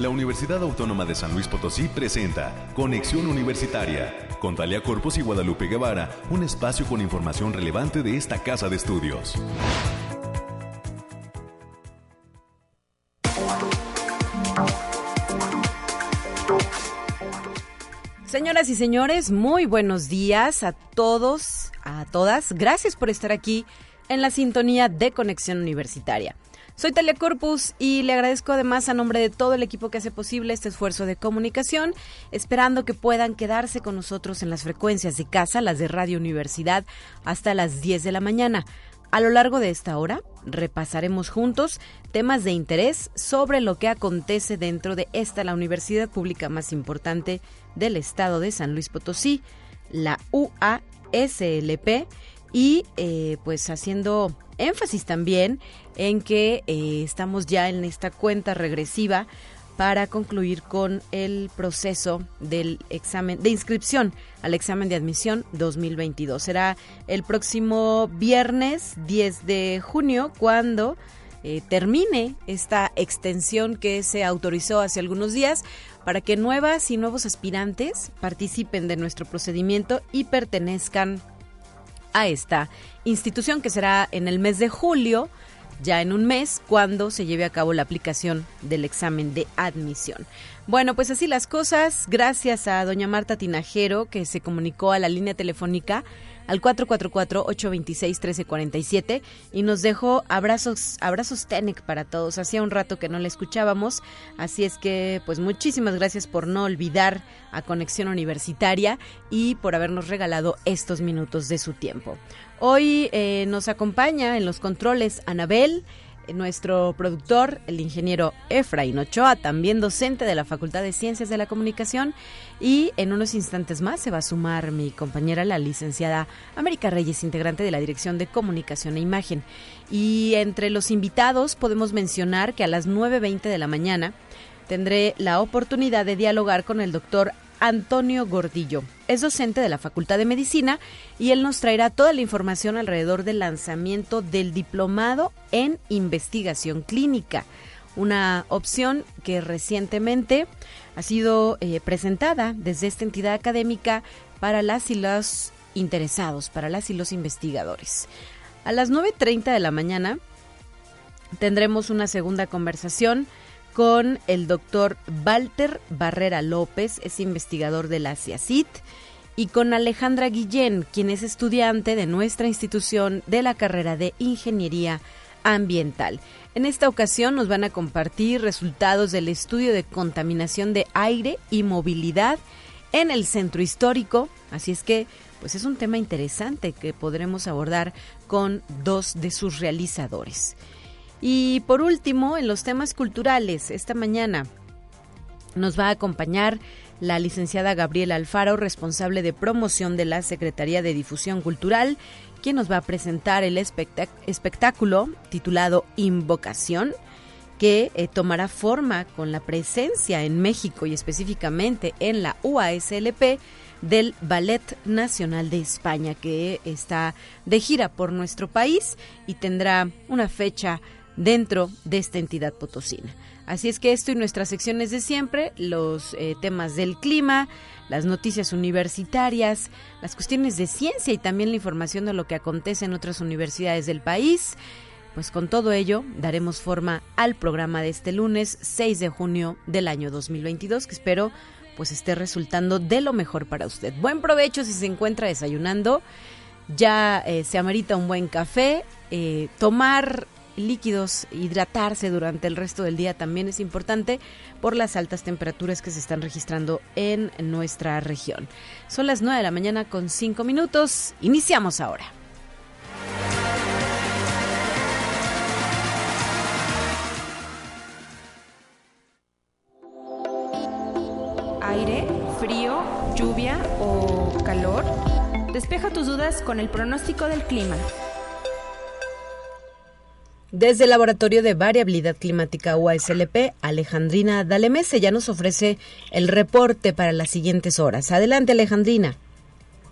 la Universidad Autónoma de San Luis Potosí presenta Conexión Universitaria con Talia Corpus y Guadalupe Guevara, un espacio con información relevante de esta casa de estudios. Señoras y señores, muy buenos días a todos, a todas. Gracias por estar aquí en la sintonía de Conexión Universitaria. Soy Talia Corpus y le agradezco además a nombre de todo el equipo que hace posible este esfuerzo de comunicación, esperando que puedan quedarse con nosotros en las frecuencias de casa, las de Radio Universidad, hasta las 10 de la mañana. A lo largo de esta hora repasaremos juntos temas de interés sobre lo que acontece dentro de esta, la universidad pública más importante del estado de San Luis Potosí, la UASLP, y eh, pues haciendo énfasis también en que eh, estamos ya en esta cuenta regresiva para concluir con el proceso del examen de inscripción al examen de admisión 2022. Será el próximo viernes 10 de junio cuando eh, termine esta extensión que se autorizó hace algunos días para que nuevas y nuevos aspirantes participen de nuestro procedimiento y pertenezcan a esta institución que será en el mes de julio, ya en un mes, cuando se lleve a cabo la aplicación del examen de admisión. Bueno, pues así las cosas, gracias a doña Marta Tinajero que se comunicó a la línea telefónica al 444-826-1347 y nos dejó abrazos, abrazos Tenec para todos. Hacía un rato que no le escuchábamos, así es que pues muchísimas gracias por no olvidar a Conexión Universitaria y por habernos regalado estos minutos de su tiempo. Hoy eh, nos acompaña en los controles Anabel nuestro productor, el ingeniero Efraín Ochoa, también docente de la Facultad de Ciencias de la Comunicación. Y en unos instantes más se va a sumar mi compañera, la licenciada América Reyes, integrante de la Dirección de Comunicación e Imagen. Y entre los invitados podemos mencionar que a las 9.20 de la mañana tendré la oportunidad de dialogar con el doctor Antonio Gordillo. Es docente de la Facultad de Medicina y él nos traerá toda la información alrededor del lanzamiento del diplomado en investigación clínica, una opción que recientemente ha sido eh, presentada desde esta entidad académica para las y los interesados, para las y los investigadores. A las 9.30 de la mañana tendremos una segunda conversación con el doctor Walter Barrera López, es investigador de la CIACIT, y con Alejandra Guillén, quien es estudiante de nuestra institución de la carrera de Ingeniería Ambiental. En esta ocasión nos van a compartir resultados del estudio de contaminación de aire y movilidad en el centro histórico, así es que pues es un tema interesante que podremos abordar con dos de sus realizadores. Y por último, en los temas culturales, esta mañana nos va a acompañar la licenciada Gabriela Alfaro, responsable de promoción de la Secretaría de Difusión Cultural, quien nos va a presentar el espectáculo titulado Invocación, que eh, tomará forma con la presencia en México y específicamente en la UASLP del Ballet Nacional de España, que está de gira por nuestro país y tendrá una fecha dentro de esta entidad potosina. Así es que esto y nuestras secciones de siempre, los eh, temas del clima, las noticias universitarias, las cuestiones de ciencia y también la información de lo que acontece en otras universidades del país. Pues con todo ello daremos forma al programa de este lunes 6 de junio del año 2022 que espero pues esté resultando de lo mejor para usted. Buen provecho si se encuentra desayunando. Ya eh, se amerita un buen café, eh, tomar líquidos, hidratarse durante el resto del día también es importante por las altas temperaturas que se están registrando en nuestra región. Son las 9 de la mañana con 5 minutos. Iniciamos ahora. Aire, frío, lluvia o calor. Despeja tus dudas con el pronóstico del clima. Desde el Laboratorio de Variabilidad Climática UASLP, Alejandrina Dalemese ya nos ofrece el reporte para las siguientes horas. Adelante, Alejandrina.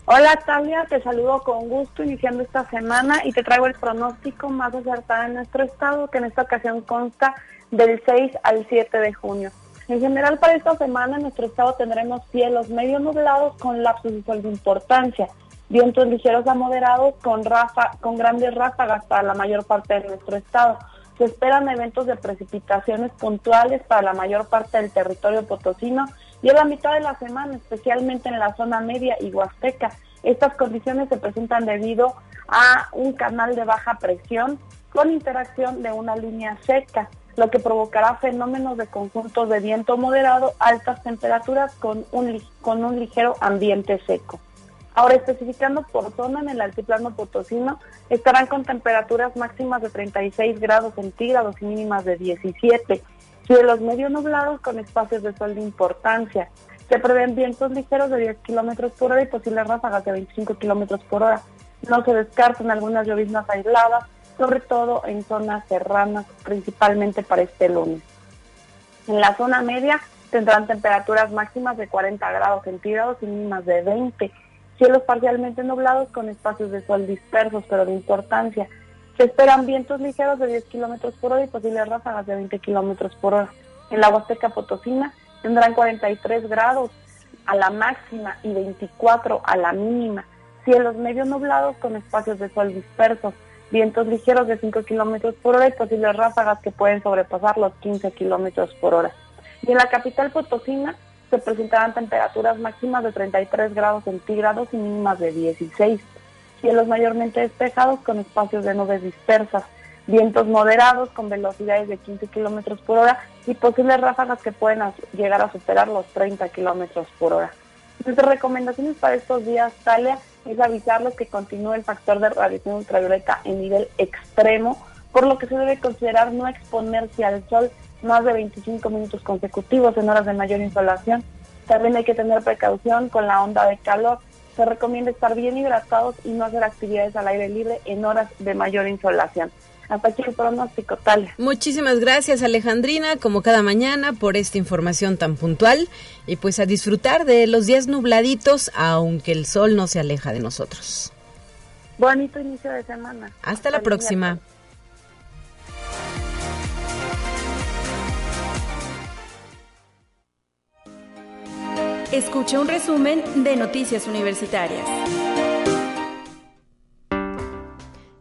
Hola, Talia, te saludo con gusto iniciando esta semana y te traigo el pronóstico más acertado en nuestro estado, que en esta ocasión consta del 6 al 7 de junio. En general para esta semana en nuestro estado tendremos cielos medio nublados con lapsos de sol de importancia, vientos ligeros a moderados con, rafa, con grandes ráfagas para la mayor parte de nuestro estado. Se esperan eventos de precipitaciones puntuales para la mayor parte del territorio potosino y en la mitad de la semana, especialmente en la zona media y huasteca. Estas condiciones se presentan debido a un canal de baja presión con interacción de una línea seca, lo que provocará fenómenos de conjuntos de viento moderado, altas temperaturas con un, con un ligero ambiente seco. Ahora, especificando por zona en el altiplano potosino, estarán con temperaturas máximas de 36 grados centígrados y mínimas de 17. Cielos medio nublados con espacios de sol de importancia. Se prevén vientos ligeros de 10 kilómetros por hora y posibles ráfagas de 25 kilómetros por hora. No se descartan algunas lloviznas aisladas, sobre todo en zonas serranas, principalmente para este lunes. En la zona media tendrán temperaturas máximas de 40 grados centígrados y mínimas de 20 cielos parcialmente nublados con espacios de sol dispersos, pero de importancia. Se esperan vientos ligeros de 10 kilómetros por hora y posibles ráfagas de 20 kilómetros por hora. En la Huasteca Potosina tendrán 43 grados a la máxima y 24 a la mínima. Cielos medio nublados con espacios de sol dispersos. Vientos ligeros de 5 kilómetros por hora y posibles ráfagas que pueden sobrepasar los 15 kilómetros por hora. Y en la capital Potosina se presentarán temperaturas máximas de 33 grados centígrados y mínimas de 16. Cielos mayormente despejados con espacios de nubes dispersas, vientos moderados con velocidades de 15 kilómetros por hora y posibles ráfagas que pueden llegar a superar los 30 kilómetros por hora. Nuestras recomendaciones para estos días, Talia, es avisarles que continúe el factor de radiación ultravioleta en nivel extremo, por lo que se debe considerar no exponerse al sol más de 25 minutos consecutivos en horas de mayor insolación. También hay que tener precaución con la onda de calor. Se recomienda estar bien hidratados y no hacer actividades al aire libre en horas de mayor insolación. Hasta aquí el pronóstico, tal. Muchísimas gracias, Alejandrina, como cada mañana, por esta información tan puntual. Y pues a disfrutar de los días nubladitos, aunque el sol no se aleja de nosotros. Bonito inicio de semana. Hasta, la próxima. Escucha un resumen de Noticias Universitarias.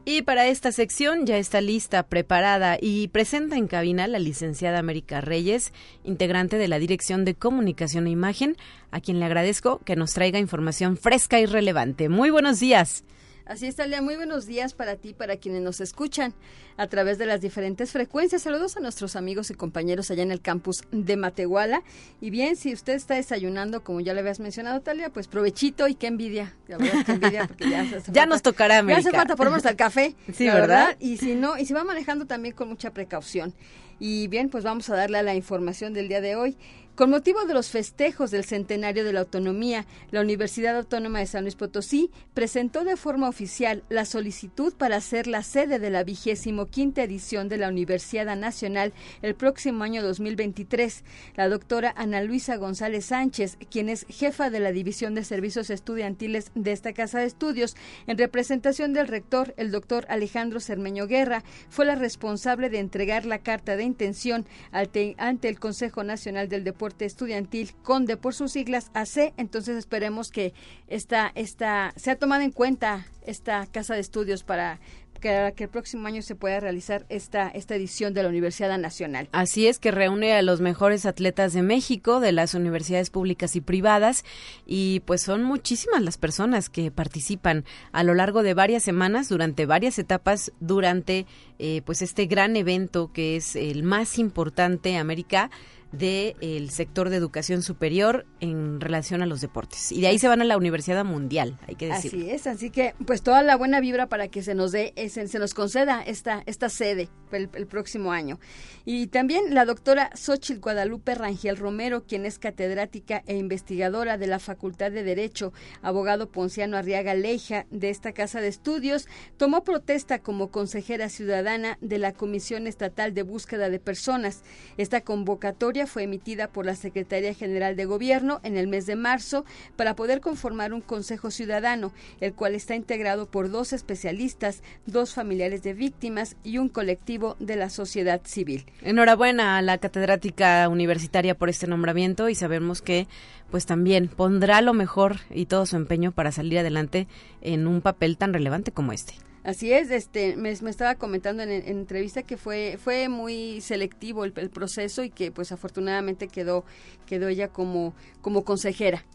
Y para esta sección ya está lista, preparada y presenta en cabina la licenciada América Reyes, integrante de la Dirección de Comunicación e Imagen, a quien le agradezco que nos traiga información fresca y relevante. Muy buenos días. Así está, Lea. Muy buenos días para ti, para quienes nos escuchan a través de las diferentes frecuencias. Saludos a nuestros amigos y compañeros allá en el campus de Matehuala. Y bien, si usted está desayunando, como ya le habías mencionado, Talia, pues provechito y qué envidia. envidia porque ya, nos tocará, América. Ya hace falta por el café. Sí, ¿verdad? Y si no, y si va manejando también con mucha precaución. Y bien, pues vamos a darle a la información del día de hoy. Con motivo de los festejos del centenario de la autonomía, la Universidad Autónoma de San Luis Potosí presentó de forma oficial la solicitud para ser la sede de la vigésimo quinta edición de la Universidad Nacional el próximo año 2023. La doctora Ana Luisa González Sánchez, quien es jefa de la División de Servicios Estudiantiles de esta Casa de Estudios, en representación del rector, el doctor Alejandro Cermeño Guerra, fue la responsable de entregar la carta de intención ante, el Consejo Nacional del Deporte Estudiantil, CONDE por sus siglas AC, entonces esperemos que esta, esta, sea tomada en cuenta esta casa de estudios para que, que, el próximo año se pueda realizar esta, esta edición de la Universidad Nacional. Así es, que reúne a los mejores atletas de México, de las universidades públicas y privadas, y pues son muchísimas las personas que participan a lo largo de varias semanas, durante varias etapas, durante eh, pues este gran evento que es el más importante, América del sector de educación superior en relación a los deportes. Y de ahí se van a la Universidad Mundial, hay que decir. Así es, así que pues toda la buena vibra para que se nos dé, se, nos conceda esta, esta sede el, próximo año. Y también la doctora Xochitl Guadalupe Rangel Romero, quien es catedrática e investigadora de la Facultad de Derecho, abogado Ponciano Arriaga Leija de esta casa de estudios, tomó protesta como consejera ciudadana de la Comisión Estatal de Búsqueda de Personas. Esta convocatoria fue emitida por la Secretaría General de Gobierno en el mes de marzo para poder conformar un Consejo Ciudadano, el cual está integrado por dos especialistas, dos familiares de víctimas y un colectivo de la sociedad civil. Enhorabuena a la catedrática universitaria por este nombramiento y sabemos que pues también pondrá lo mejor y todo su empeño para salir adelante en un papel tan relevante como este. Así es, este, me, estaba comentando en, entrevista que fue, fue muy selectivo el, proceso y que pues afortunadamente quedó, quedó ella como, como consejera.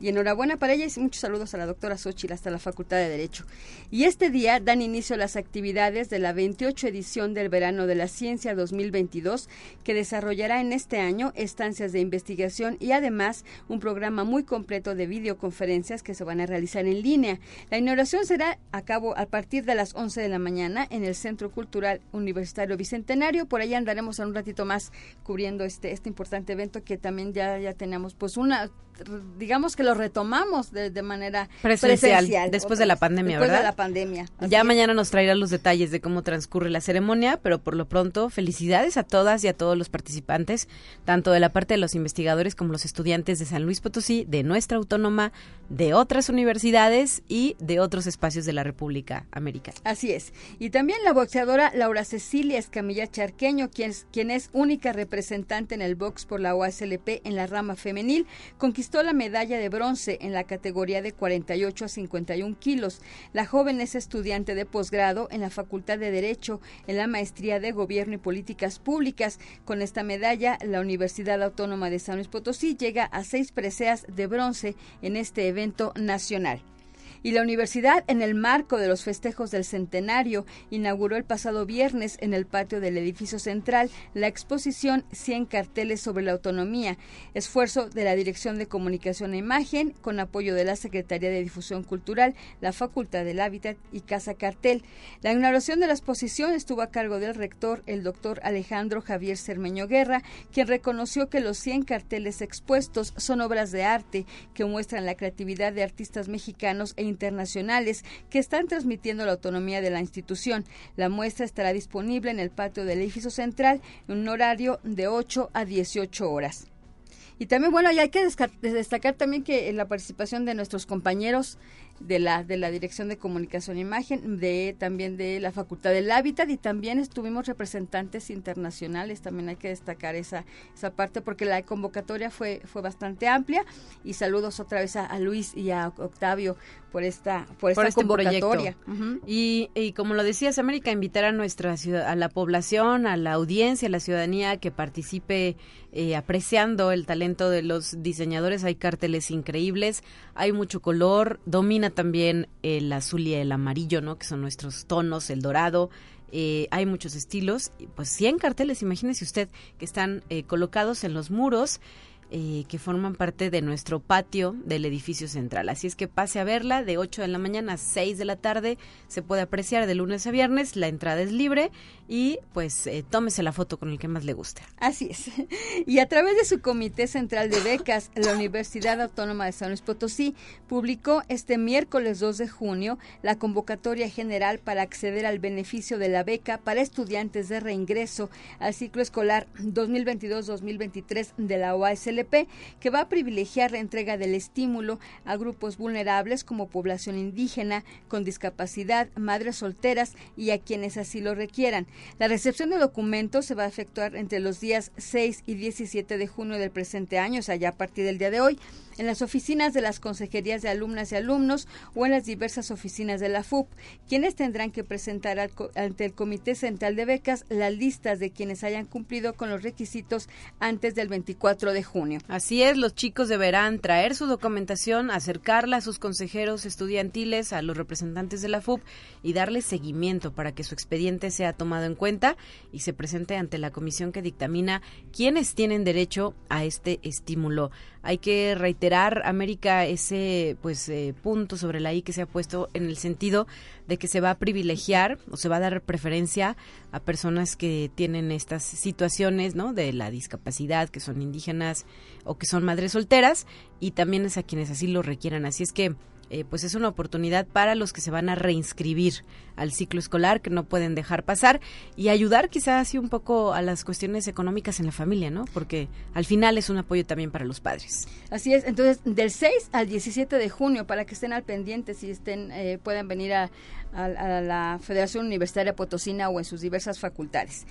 Y enhorabuena para ella y muchos saludos a la doctora Xochitl hasta la Facultad de Derecho. Y este día dan inicio las actividades de la 28 edición del Verano de la Ciencia 2022 que desarrollará en este año estancias de investigación y además un programa muy completo de videoconferencias que se van a realizar en línea. La inauguración será a cabo a partir de las 11 de la mañana en el Centro Cultural Universitario Bicentenario. Por ahí andaremos en un ratito más cubriendo este, este importante evento que también ya, ya tenemos pues una digamos que lo retomamos de, manera presencial, después de la pandemia, después ¿verdad? de la pandemia. Ya mañana nos traerá los detalles de cómo transcurre la ceremonia, pero por lo pronto felicidades a todas y a todos los participantes, tanto de la parte de los investigadores como los estudiantes de San Luis Potosí, de nuestra autónoma, de otras universidades y de otros espacios de la República Americana. Así es. Y también la boxeadora Laura Cecilia Escamilla Charqueño, quien, quien es única representante en el box por la OASLP en la rama femenil, conquistó la medalla de bronce en la categoría de 48 a 51 kilos. La joven es estudiante de posgrado en la Facultad de Derecho en la Maestría de Gobierno y Políticas Públicas. Con esta medalla, la Universidad Autónoma de San Luis Potosí llega a seis preseas de bronce en este evento nacional y la universidad, en el marco de los festejos del centenario, inauguró el pasado viernes en el patio del edificio central la exposición 100 carteles sobre la autonomía, esfuerzo de la Dirección de Comunicación e Imagen, con apoyo de la Secretaría de Difusión Cultural, la Facultad del Hábitat y Casa Cartel. La inauguración de la exposición estuvo a cargo del rector, el doctor Alejandro Javier Cermeño Guerra, quien reconoció que los 100 carteles expuestos son obras de arte que muestran la creatividad de artistas mexicanos e internacionales que están transmitiendo la autonomía de la institución. La muestra estará disponible en el patio del edificio central en un horario de 8 a 18 horas. Y también, bueno, hay que destacar también que la participación de nuestros compañeros de la de la Dirección de Comunicación e Imagen, de también de la Facultad del Hábitat y también estuvimos representantes internacionales, también hay que destacar esa esa parte porque la convocatoria fue fue bastante amplia. Y saludos otra vez a, Luis y a Octavio por esta por esta este convocatoria. y, y como lo decías, América invitar a nuestra ciudad, a la población, a la audiencia, a la ciudadanía que participe eh, apreciando el talento de los diseñadores, hay carteles increíbles, hay mucho color, domina también el azul y el amarillo, ¿no? Que son nuestros tonos, el dorado. Eh, hay muchos estilos, pues 100 carteles, imagínese usted, que están eh, colocados en los muros eh, que forman parte de nuestro patio del edificio central. Así es que pase a verla de 8 de la mañana a 6 de la tarde. Se puede apreciar de lunes a viernes. La entrada es libre y pues eh, tómese la foto con el que más le guste. Así es. Y a través de su Comité Central de Becas, la Universidad Autónoma de San Luis Potosí publicó este miércoles 2 de junio la convocatoria general para acceder al beneficio de la beca para estudiantes de reingreso al ciclo escolar 2022-2023 de la OASL que va a privilegiar la entrega del estímulo a grupos vulnerables como población indígena, con discapacidad, madres solteras y a quienes así lo requieran. La recepción de documentos se va a efectuar entre los días 6 y 17 de junio del presente año, o sea, ya a partir del día de hoy en las oficinas de las consejerías de alumnas y alumnos o en las diversas oficinas de la FUP, quienes tendrán que presentar ante el Comité Central de Becas las listas de quienes hayan cumplido con los requisitos antes del 24 de junio. Así es, los chicos deberán traer su documentación, acercarla a sus consejeros estudiantiles, a los representantes de la FUP y darles seguimiento para que su expediente sea tomado en cuenta y se presente ante la comisión que dictamina quiénes tienen derecho a este estímulo hay que reiterar, América, ese pues eh, punto sobre la I que se ha puesto en el sentido de que se va a privilegiar o se va a dar preferencia a personas que tienen estas situaciones, ¿no? De la discapacidad, que son indígenas o que son madres solteras y también es a quienes así lo requieran. Así es que eh, pues es una oportunidad para los que se van a reinscribir al ciclo escolar, que no pueden dejar pasar, y ayudar quizás así un poco a las cuestiones económicas en la familia, ¿no? Porque al final es un apoyo también para los padres. Así es, entonces del 6 al 17 de junio, para que estén al pendiente, si estén, eh, puedan venir a, a la Federación Universitaria Potosina o en sus diversas facultades.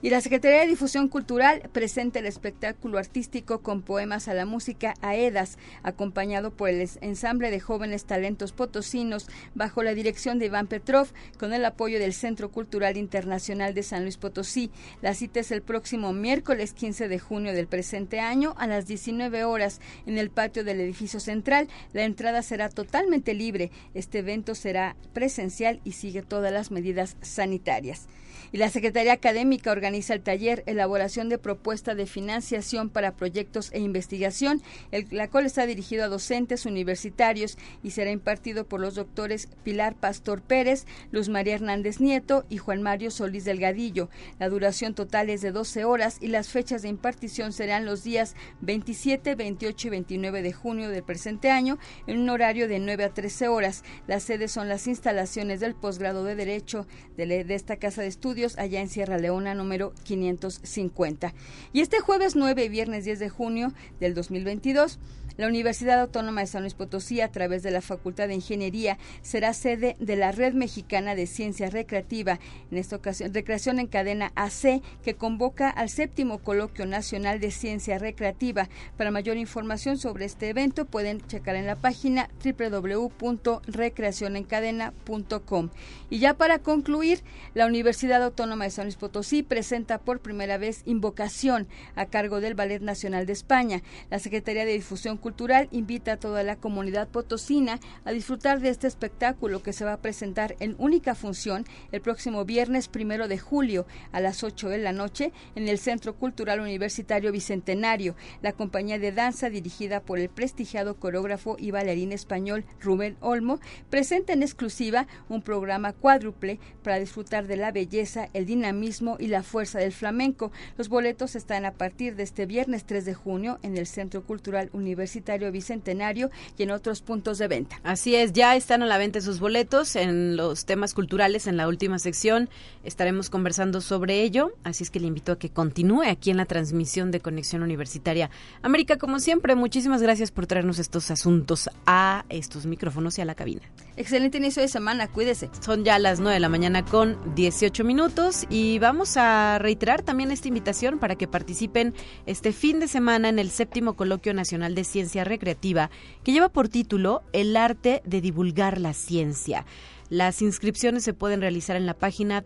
Y la Secretaría de Difusión Cultural presenta el espectáculo artístico con poemas a la música Aedas, acompañado por el ensamble de jóvenes talentos potosinos bajo la dirección de Iván Petrov, con el apoyo del Centro Cultural Internacional de San Luis Potosí. La cita es el próximo miércoles 15 de junio del presente año a las 19 horas en el patio del edificio central. La entrada será totalmente libre. Este evento será presencial y sigue todas las medidas sanitarias. Y la Secretaría Académica organiza el taller Elaboración de Propuesta de Financiación para Proyectos e Investigación, el, la cual está dirigido a docentes universitarios y será impartido por los doctores Pilar Pastor Pérez, Luz María Hernández Nieto y Juan Mario Solís Delgadillo. La duración total es de 12 horas y las fechas de impartición serán los días 27, 28 y 29 de junio del presente año en un horario de 9 a 13 horas. Las sedes son las instalaciones del posgrado de Derecho de, esta Casa de Estudios allá en Sierra Leona número 550. Y este jueves 9 y viernes 10 de junio del 2022 la Universidad Autónoma de San Luis Potosí, a través de la Facultad de Ingeniería, será sede de la Red Mexicana de Ciencia Recreativa, en esta ocasión Recreación en Cadena AC, que convoca al séptimo Coloquio Nacional de Ciencia Recreativa. Para mayor información sobre este evento pueden checar en la página www.recreacionencadena.com. Y ya para concluir, la Universidad Autónoma de San Luis Potosí presenta por primera vez Invocación a cargo del Ballet Nacional de España. La Secretaría de Difusión Cultural invita a toda la comunidad potosina a disfrutar de este espectáculo que se va a presentar en única función el próximo viernes primero de julio a las 8 de la noche en el Centro Cultural Universitario Bicentenario. La compañía de danza dirigida por el prestigiado coreógrafo y bailarín español Rubén Olmo presenta en exclusiva un programa cuádruple para disfrutar de la belleza, el dinamismo y la fuerza del flamenco. Los boletos están a partir de este viernes 3 de junio en el Centro Cultural Universitario Bicentenario y en otros puntos de venta. Así es, ya están a la venta sus boletos en los temas culturales en la última sección. Estaremos conversando sobre ello, así es que le invito a que continúe aquí en la transmisión de Conexión Universitaria. América, como siempre, muchísimas gracias por traernos estos asuntos a estos micrófonos y a la cabina. Excelente inicio de semana, cuídese. Son ya las 9 de la mañana con 18 minutos y vamos a reiterar también esta invitación para que participen este fin de semana en el séptimo Coloquio Nacional de Ciencia recreativa que lleva por título El arte de divulgar la ciencia. Las inscripciones se pueden realizar en la página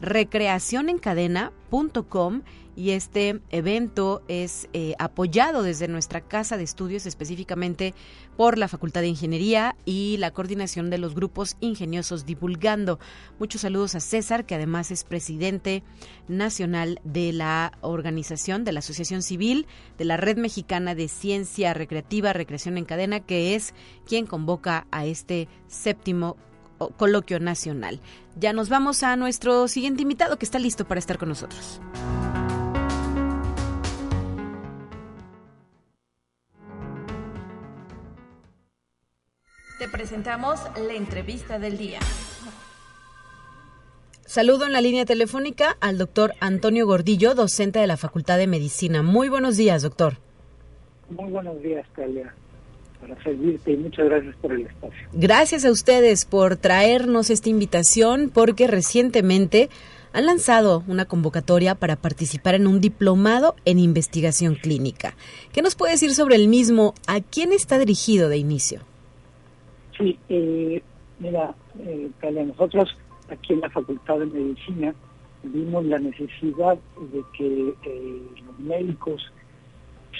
www.recreacionencadena.com y este evento es eh, apoyado desde nuestra casa de estudios específicamente por la Facultad de Ingeniería y la coordinación de los grupos ingeniosos divulgando. Muchos saludos a César, que además es presidente nacional de la organización de la Asociación Civil de la Red Mexicana de Ciencia Recreativa, Recreación en Cadena, que es quien convoca a este séptimo coloquio nacional. Ya nos vamos a nuestro siguiente invitado que está listo para estar con nosotros. Te presentamos la entrevista del día. Saludo en la línea telefónica al doctor Antonio Gordillo, docente de la Facultad de Medicina. Muy buenos días, doctor. Muy buenos días, Talia. Para servirte y muchas gracias por el espacio. Gracias a ustedes por traernos esta invitación porque recientemente han lanzado una convocatoria para participar en un diplomado en investigación clínica. ¿Qué nos puede decir sobre el mismo? ¿A quién está dirigido de inicio? Sí, eh, mira, eh, nosotros aquí en la Facultad de Medicina vimos la necesidad de que eh, los médicos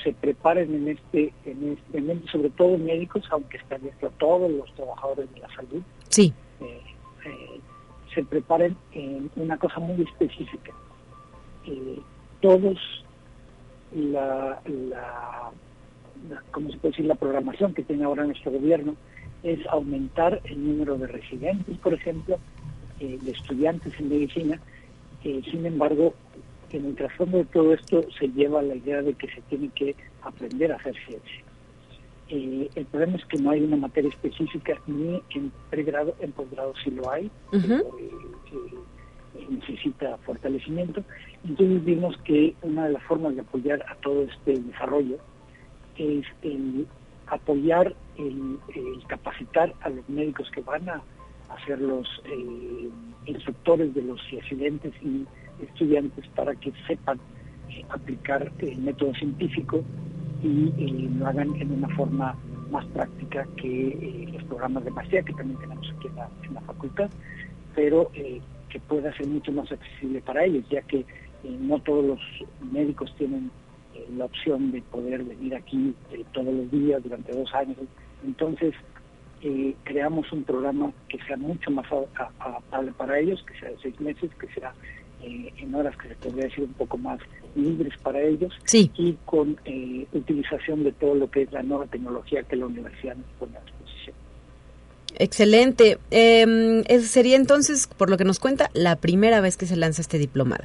se preparen en este, en este sobre todo médicos, aunque están a todos los trabajadores de la salud, sí. Eh, eh, se preparen en una cosa muy específica. todos la, la, la, ¿cómo se puede decir? La programación que tiene ahora nuestro gobierno es aumentar el número de residentes, por ejemplo, eh, de estudiantes en medicina. Eh, sin embargo, en el trasfondo de todo esto se lleva la idea de que se tiene que aprender a hacer ciencia. Eh, el problema es que no hay una materia específica ni en pregrado, en posgrado sí lo hay, pero, eh, eh, necesita fortalecimiento. Entonces vimos que una de las formas de apoyar a todo este desarrollo es el apoyar, el, capacitar a los médicos que van a, ser los instructores de los residentes y estudiantes para que sepan aplicar el método científico y lo hagan en una forma más práctica que eh, los programas de maestría que también tenemos aquí en la, facultad, pero eh, que pueda ser mucho más accesible para ellos, ya que eh, no todos los médicos tienen la opción de poder venir aquí todos los días durante dos años. Entonces, creamos un programa que sea mucho más adaptable para ellos, que sea de seis meses, que sea en horas que se podría decir un poco más libres para ellos y con eh, utilización de todo lo que es la nueva tecnología que la universidad nos pone a disposición. Excelente. Eh, sería entonces, por lo que nos cuenta, la primera vez que se lanza este diplomado.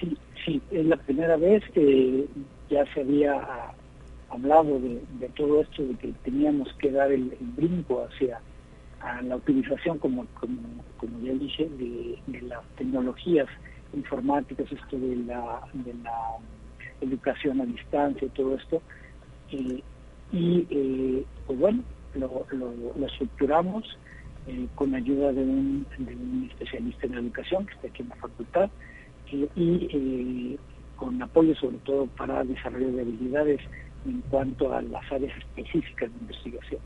Sí, sí, es la primera vez que ya se había hablado de, todo esto, de que teníamos que dar el, brinco hacia la utilización, como, como, como ya dije, de, de las tecnologías informáticas, esto de la, de la educación a distancia, y todo esto. y eh, pues bueno, lo, estructuramos eh, con ayuda de un, de un, especialista en educación que está aquí en la facultad y eh, con apoyo sobre todo para desarrollo de habilidades en cuanto a las áreas específicas de investigación.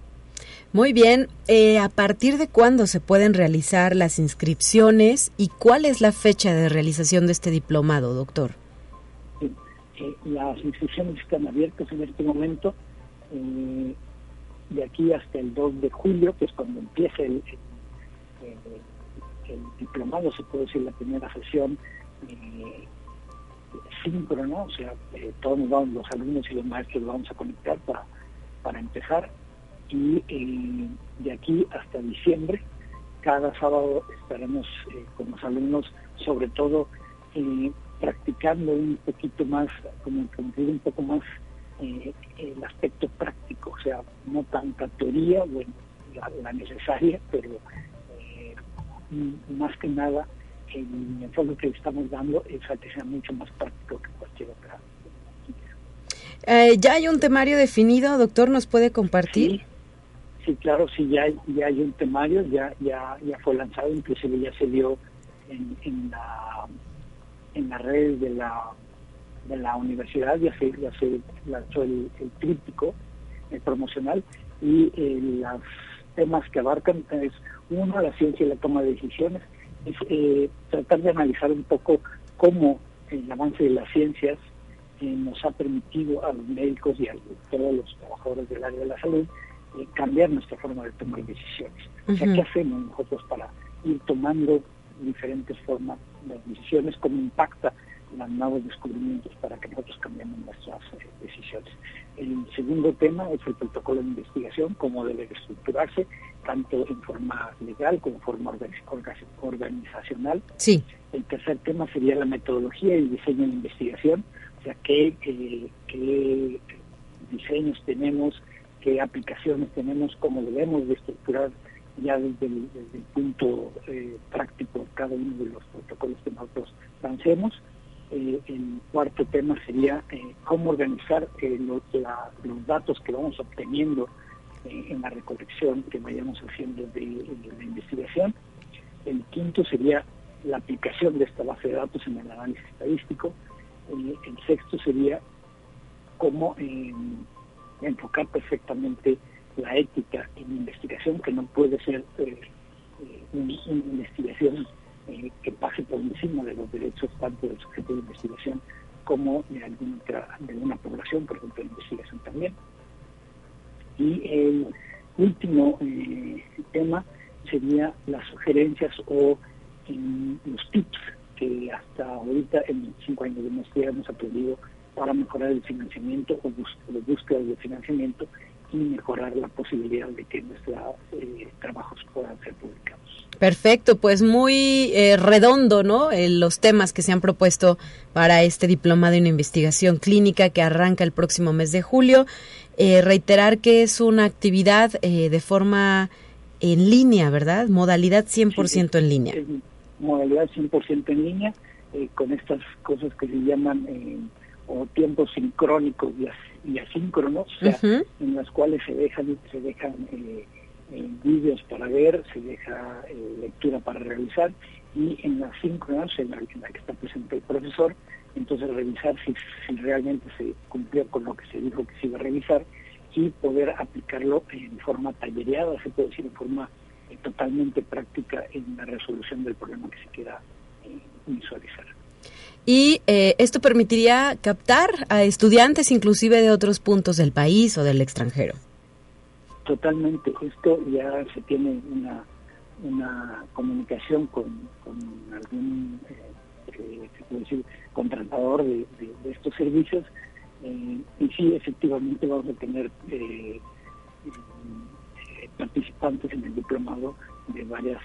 Muy bien, eh, ¿a partir de cuándo se pueden realizar las inscripciones y cuál es la fecha de realización de este diplomado, doctor? Eh, las inscripciones están abiertas en este momento, eh, de aquí hasta el 2 de julio, que es cuando empieza el, el, diplomado, se puede decir la primera sesión síncrona, o sea, todos vamos, los alumnos y los maestros vamos a conectar para, para empezar y eh, de aquí hasta diciembre, cada sábado estaremos eh, con los alumnos, sobre todo eh, practicando un poquito más, como cumplir un poco más el aspecto práctico, o sea, no tanta teoría, bueno, la, necesaria, pero más que nada el enfoque que estamos dando es a que sea mucho más práctico que cualquier otra. ¿Ya hay un temario definido, doctor? ¿Nos puede compartir? Sí, claro, sí, ya, ya hay un temario, ya, ya, ya fue lanzado, inclusive ya se dio en, en, la, en las redes de la, de la universidad, ya se, ya se lanzó el, tríptico promocional y eh, los temas que abarcan es uno, la ciencia y la toma de decisiones, es eh, tratar de analizar un poco cómo el avance de las ciencias eh, nos ha permitido a los médicos y a todos los trabajadores del área de la salud cambiar nuestra forma de tomar decisiones. O sea, ¿qué hacemos nosotros para ir tomando diferentes formas de decisiones? ¿Cómo impacta los nuevos descubrimientos para que nosotros cambiemos nuestras eh, decisiones? El segundo tema es el protocolo de investigación, cómo debe estructurarse, tanto en forma legal como en forma organizacional. Sí. El tercer tema sería la metodología y el diseño de investigación, o sea, qué, eh, qué diseños tenemos, qué aplicaciones tenemos, cómo debemos de estructurar ya desde el, punto eh, práctico cada uno de los protocolos que nosotros lancemos. Eh, el cuarto tema sería eh, cómo organizar los, datos que vamos obteniendo en la recolección que vayamos haciendo de, la investigación. El quinto sería la aplicación de esta base de datos en el análisis estadístico. el sexto sería cómo enfocar perfectamente la ética en investigación, que no puede ser eh, eh, una, investigación eh, que pase por encima de los derechos tanto del sujeto de investigación como de alguna otra, de una población, por ejemplo, de investigación también. Y el último tema sería las sugerencias o los tips que hasta ahorita en cinco años de maestría hemos aprendido para mejorar el financiamiento o de búsqueda de financiamiento y mejorar la posibilidad de que nuestros eh, trabajos puedan ser publicados. Perfecto, pues muy eh, redondo, ¿no? Eh, los temas que se han propuesto para este diplomado en investigación clínica que arranca el próximo mes de julio. Eh, reiterar que es una actividad eh, de forma en línea, ¿verdad? Modalidad 100% en línea. modalidad 100% en línea, eh, con estas cosas que se llaman o tiempos sincrónicos y, asíncronos, en las cuales se dejan, se dejan vídeos para ver, se deja lectura para realizar y en las síncronas, en la, en la que está presente el profesor, entonces revisar si, realmente se cumplió con lo que se dijo que se iba a revisar y poder aplicarlo en forma tallereada, se puede decir en forma eh, totalmente práctica en la resolución del problema que se quiera eh, visualizar. Y eh, esto permitiría captar a estudiantes inclusive de otros puntos del país o del extranjero. Totalmente, esto ya se tiene una, una comunicación con, algún se puede decir, contratador de, estos servicios. Eh, y sí, efectivamente vamos a tener eh, eh, participantes en el diplomado de varias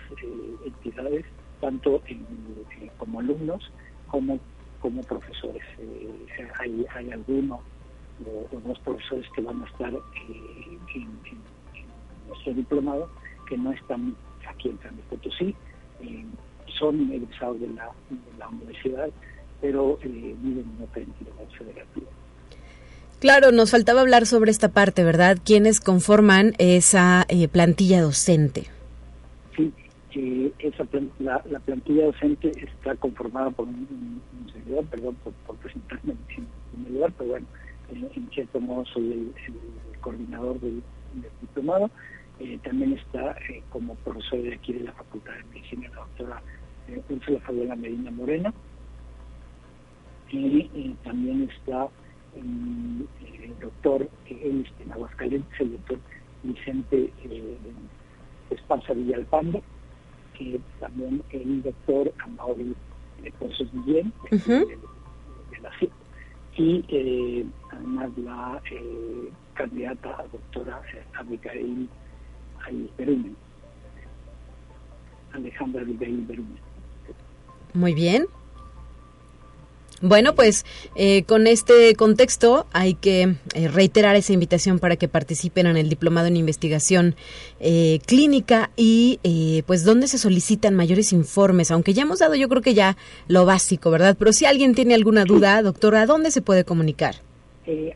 entidades, tanto como alumnos como como profesores. hay, hay algunos o, dos profesores que van a estar en, nuestro diplomado que no están aquí en San Potosí, son egresados de la, universidad, pero eh, viven en otra entidad federativa. Claro, nos faltaba hablar sobre esta parte, ¿verdad? ¿Quiénes conforman esa eh, plantilla docente? Sí, esa la, plantilla docente está conformada por un, servidor, perdón por, presentarme en primer lugar, pero bueno, en, cierto modo soy el, coordinador del, diplomado. Eh, también está como profesor de aquí de la Facultad de Medicina la doctora eh, Úrsula Fabiola Medina Moreno, y también está el doctor, en Aguascalientes, el doctor Vicente eh, Esparza Villalpando, que también el doctor Amaury Pozos Guillén, de, la CIP, y eh, además la eh, candidata doctora Abigail Berumen, Alejandra Abigail Berumen. Muy bien. Bueno, pues eh, con este contexto hay que eh, reiterar esa invitación para que participen en el diplomado en investigación eh, clínica y pues dónde se solicitan mayores informes, aunque ya hemos dado yo creo que ya lo básico, ¿verdad? Pero si alguien tiene alguna duda, doctora, ¿a dónde se puede comunicar?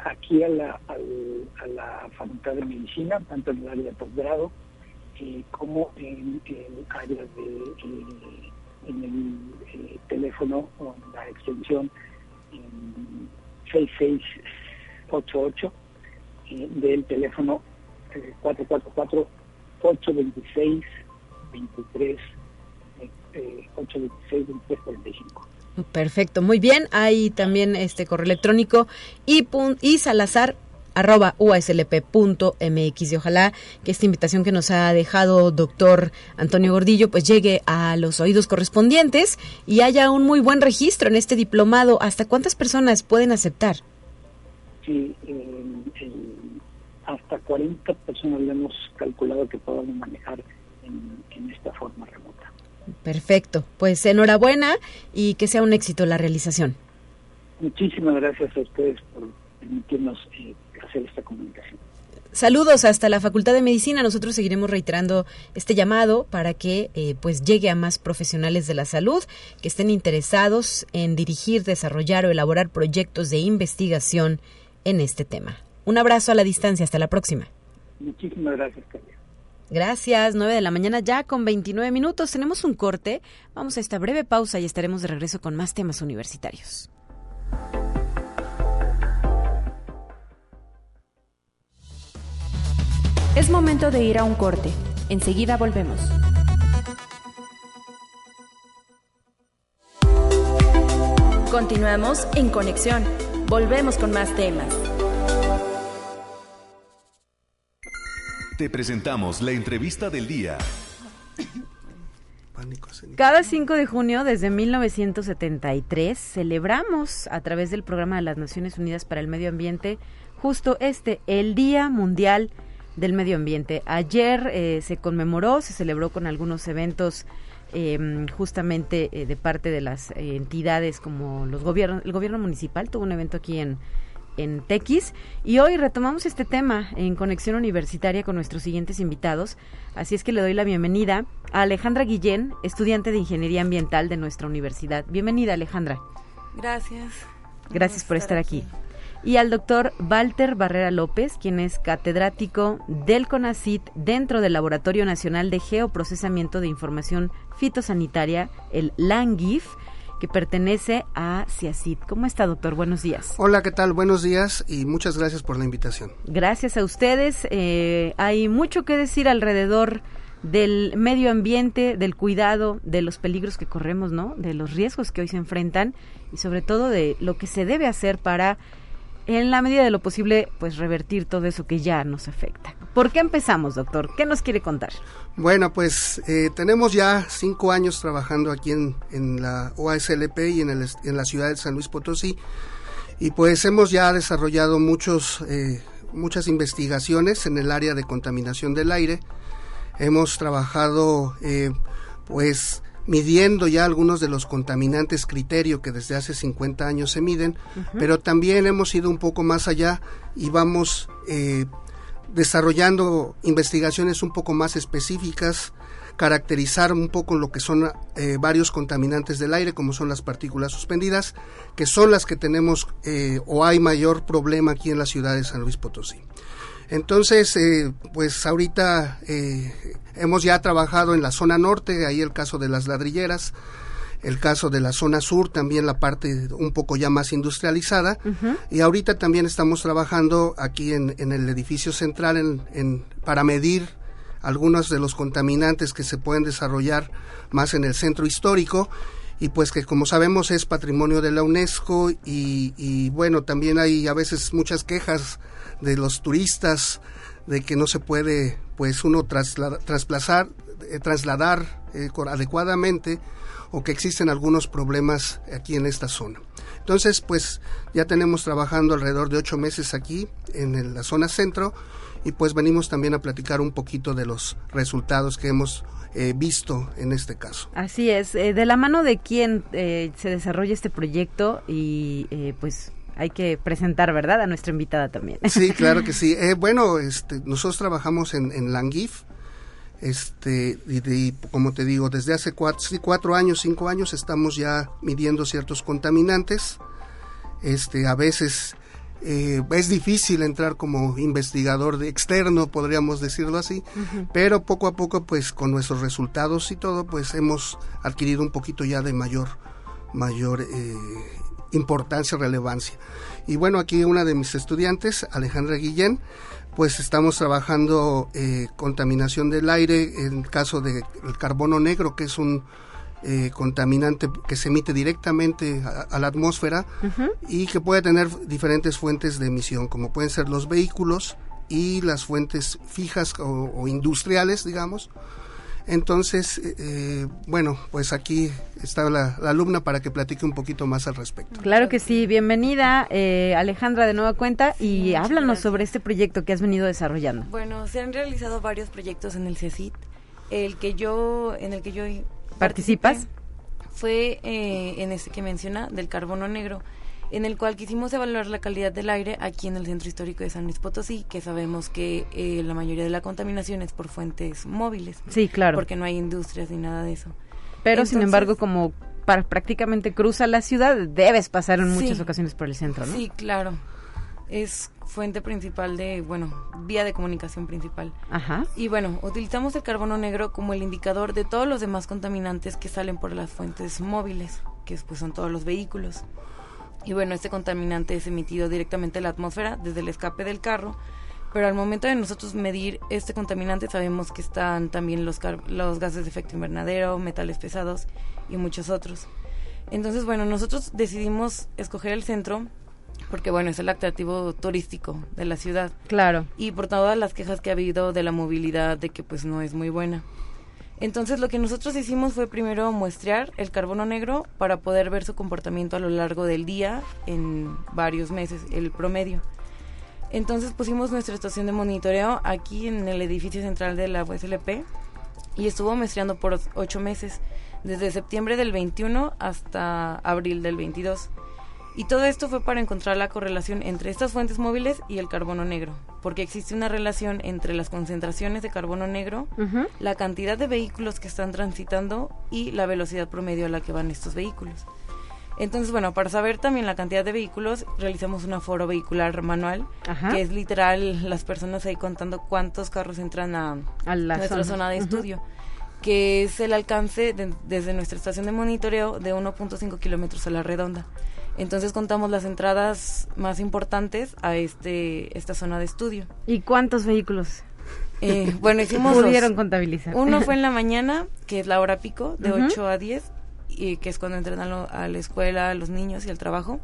aquí a la, a la Facultad de Medicina, tanto en el área de posgrado como en el área de en el eh, teléfono en la extensión 6688 eh, del teléfono 444 826 23 826 2345 Perfecto, muy bien. Hay también este correo electrónico y, y salazar arroba uslp.mx y ojalá que esta invitación que nos ha dejado doctor Antonio Gordillo pues llegue a los oídos correspondientes y haya un muy buen registro en este diplomado. ¿Hasta cuántas personas pueden aceptar? Sí, hasta 40 personas le hemos calculado que podamos manejar en esta forma remota. Perfecto, pues enhorabuena y que sea un éxito la realización. Muchísimas gracias a ustedes por permitirnos eh, hacer esta comunicación. Saludos hasta la Facultad de Medicina. Nosotros seguiremos reiterando este llamado para que eh, pues llegue a más profesionales de la salud que estén interesados en dirigir, desarrollar o elaborar proyectos de investigación en este tema. Un abrazo a la distancia. Hasta la próxima. Muchísimas gracias, Carlos. Gracias, 9 de la mañana ya con 29 minutos. Tenemos un corte. Vamos a esta breve pausa y estaremos de regreso con más temas universitarios. Es momento de ir a un corte. Enseguida volvemos. Continuamos en conexión. Volvemos con más temas. Te presentamos la entrevista del día. Cada 5 de junio, desde 1973, celebramos a través del Programa de las Naciones Unidas para el Medio Ambiente justo este, el Día Mundial del Medio Ambiente. Ayer eh, se conmemoró, se celebró con algunos eventos em, justamente eh, de parte de las entidades como los gobiernos, el gobierno municipal tuvo un evento aquí en, en Tequis. Y hoy retomamos este tema en conexión universitaria con nuestros siguientes invitados. Así es que le doy la bienvenida a Alejandra Guillén, estudiante de Ingeniería Ambiental de nuestra universidad. Bienvenida, Alejandra. Gracias. Gracias por estar aquí. Y al doctor Walter Barrera López, quien es catedrático del CONACIT dentro del Laboratorio Nacional de Geoprocesamiento de Información Fitosanitaria, el LANGIF que pertenece a CIACID. ¿Cómo está, doctor? Buenos días. Hola, ¿qué tal? Buenos días y muchas gracias por la invitación. Gracias a ustedes. Eh, hay mucho que decir alrededor del medio ambiente, del cuidado, de los peligros que corremos, ¿no? De los riesgos que hoy se enfrentan y sobre todo de lo que se debe hacer para en la medida de lo posible, pues revertir todo eso que ya nos afecta. ¿Por qué empezamos, doctor? ¿Qué nos quiere contar? Bueno, pues eh, tenemos ya cinco años trabajando aquí en, en la OASLP y en, el, en, la ciudad de San Luis Potosí y pues hemos ya desarrollado muchos, eh, muchas investigaciones en el área de contaminación del aire. Hemos trabajado eh, pues midiendo ya algunos de los contaminantes criterio que desde hace 50 años se miden, pero también hemos ido un poco más allá y vamos eh, desarrollando investigaciones un poco más específicas, caracterizar un poco lo que son eh, varios contaminantes del aire, como son las partículas suspendidas, que son las que tenemos eh, o hay mayor problema aquí en la ciudad de San Luis Potosí. Entonces, eh, pues ahorita eh, hemos ya trabajado en la zona norte, ahí el caso de las ladrilleras, el caso de la zona sur, también la parte un poco ya más industrializada, y ahorita también estamos trabajando aquí en, en el edificio central en, en, para medir algunos de los contaminantes que se pueden desarrollar más en el centro histórico. Y pues que como sabemos es patrimonio de la UNESCO y, y bueno también hay a veces muchas quejas de los turistas, de que no se puede pues uno trasplazar, eh, trasladar eh, adecuadamente o que existen algunos problemas aquí en esta zona. Entonces, pues ya tenemos trabajando alrededor de ocho meses aquí en la zona centro y pues venimos también a platicar un poquito de los resultados que hemos eh, visto en este caso. Así es, de la mano de quién eh, se desarrolla este proyecto y pues hay que presentar, ¿verdad?, a nuestra invitada también. Sí, claro que sí. Eh, bueno, este, nosotros trabajamos en, en Langif, este, y, como te digo, desde hace cuatro, cuatro, años, cinco años estamos ya midiendo ciertos contaminantes. Este, a veces eh, es difícil entrar como investigador de externo, podríamos decirlo así, uh -huh. pero poco a poco, pues con nuestros resultados y todo, pues hemos adquirido un poquito ya de mayor, mayor eh, importancia, relevancia. Y bueno, aquí una de mis estudiantes, Alejandra Guillén, pues estamos trabajando eh, contaminación del aire en el caso del de carbono negro, que es un eh, contaminante que se emite directamente a, a la atmósfera uh -huh. y que puede tener diferentes fuentes de emisión, como pueden ser los vehículos y las fuentes fijas o, o industriales, digamos, entonces, eh, bueno, pues aquí está la, la, alumna para que platique un poquito más al respecto. Claro que sí, bienvenida eh, Alejandra de nueva cuenta y háblanos gracias. sobre este proyecto que has venido desarrollando. Bueno, se han realizado varios proyectos en el CECIT. El que yo, en el que yo participas fue eh, en este que menciona del carbono negro en el cual quisimos evaluar la calidad del aire aquí en el centro histórico de San Luis Potosí, que sabemos que eh, la mayoría de la contaminación es por fuentes móviles. Sí, claro. Porque no hay industrias ni nada de eso. Pero Entonces, sin embargo, como para, prácticamente cruza la ciudad, debes pasar en muchas sí, ocasiones por el centro, ¿no? Sí, claro. Es fuente principal de, bueno, vía de comunicación principal. Ajá. Y bueno, utilizamos el carbono negro como el indicador de todos los demás contaminantes que salen por las fuentes móviles, que pues son todos los vehículos. Y bueno, este contaminante es emitido directamente a la atmósfera desde el escape del carro, pero al momento de nosotros medir este contaminante sabemos que están también los, los gases de efecto invernadero, metales pesados y muchos otros. Entonces, bueno, nosotros decidimos escoger el centro porque bueno, es el atractivo turístico de la ciudad. Claro. Y por todas las quejas que ha habido de la movilidad, de que pues no es muy buena. Entonces lo que nosotros hicimos fue primero muestrear el carbono negro para poder ver su comportamiento a lo largo del día en varios meses, el promedio. Entonces pusimos nuestra estación de monitoreo aquí en el edificio central de la USLP y estuvo muestreando por ocho meses, desde septiembre del 21 hasta abril del 22. Y todo esto fue para encontrar la correlación entre estas fuentes móviles y el carbono negro, porque existe una relación entre las concentraciones de carbono negro, la cantidad de vehículos que están transitando y la velocidad promedio a la que van estos vehículos. Entonces, bueno, para saber también la cantidad de vehículos, realizamos un aforo vehicular manual, que es literal las personas ahí contando cuántos carros entran a, nuestra zona, de estudio, que es el alcance desde nuestra estación de monitoreo de 1.5 kilómetros a la redonda. Entonces contamos las entradas más importantes a este esta zona de estudio. ¿Y cuántos vehículos? Eh, bueno, hicimos pudieron contabilizar. Uno fue en la mañana, que es la hora pico, de 8 a 10, y que es cuando entran a, la escuela, los niños y al trabajo,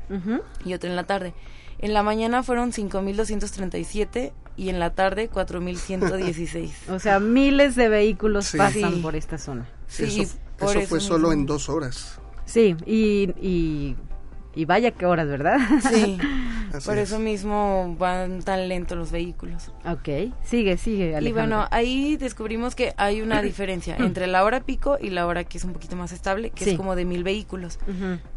y otro en la tarde. En la mañana fueron 5.237 y en la tarde 4.116. o sea, miles de vehículos pasan por esta zona. Sí, eso, fue solo en dos horas. Sí, y, y y vaya que horas, ¿verdad? Sí. por eso mismo van tan lentos los vehículos. Ok, sigue, sigue. Alejandra. Y bueno, ahí descubrimos que hay una diferencia entre la hora pico y la hora que es un poquito más estable, que es como de mil vehículos.